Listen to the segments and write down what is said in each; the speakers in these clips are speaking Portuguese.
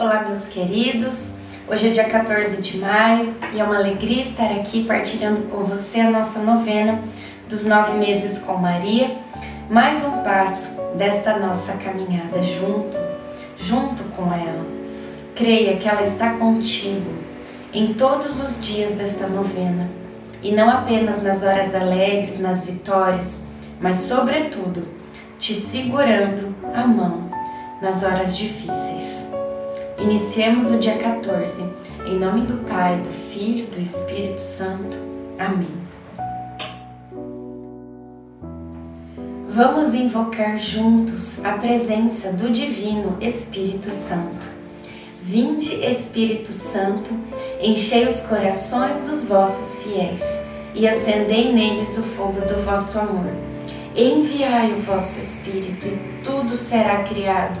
Olá, meus queridos. Hoje é dia 14 de maio e é uma alegria estar aqui partilhando com você a nossa novena dos nove meses com Maria, mais um passo desta nossa caminhada junto, junto com ela. Creia que ela está contigo em todos os dias desta novena e não apenas nas horas alegres, nas vitórias, mas, sobretudo, te segurando a mão nas horas difíceis. Iniciemos o dia 14, em nome do Pai, do Filho do Espírito Santo. Amém. Vamos invocar juntos a presença do Divino Espírito Santo. Vinde, Espírito Santo, enchei os corações dos vossos fiéis e acendei neles o fogo do vosso amor. Enviai o vosso Espírito e tudo será criado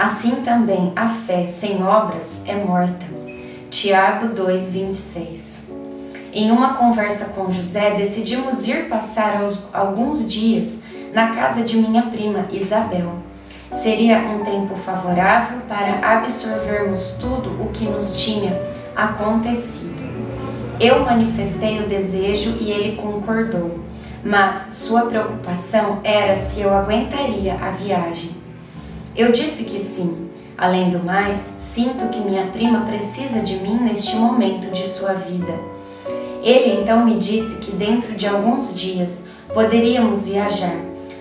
Assim também a fé sem obras é morta. Tiago 2:26. Em uma conversa com José, decidimos ir passar alguns dias na casa de minha prima Isabel. Seria um tempo favorável para absorvermos tudo o que nos tinha acontecido. Eu manifestei o desejo e ele concordou, mas sua preocupação era se eu aguentaria a viagem. Eu disse que sim. Além do mais, sinto que minha prima precisa de mim neste momento de sua vida. Ele então me disse que dentro de alguns dias poderíamos viajar,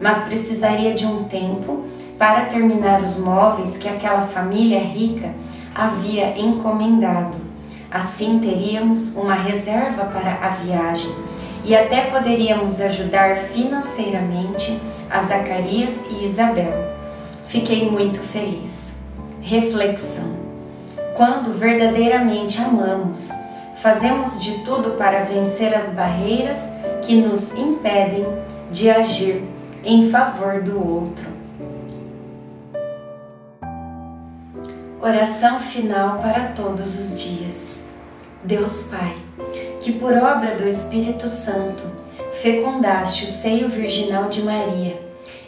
mas precisaria de um tempo para terminar os móveis que aquela família rica havia encomendado. Assim teríamos uma reserva para a viagem e até poderíamos ajudar financeiramente a Zacarias e Isabel. Fiquei muito feliz. Reflexão. Quando verdadeiramente amamos, fazemos de tudo para vencer as barreiras que nos impedem de agir em favor do outro. Oração final para todos os dias. Deus Pai, que por obra do Espírito Santo fecundaste o seio virginal de Maria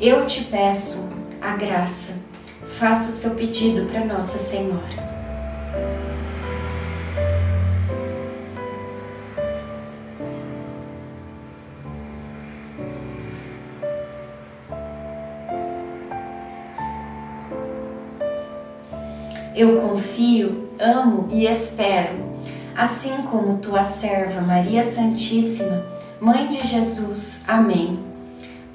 eu te peço a graça. Faça o seu pedido para Nossa Senhora. Eu confio, amo e espero, assim como tua serva Maria Santíssima, Mãe de Jesus. Amém.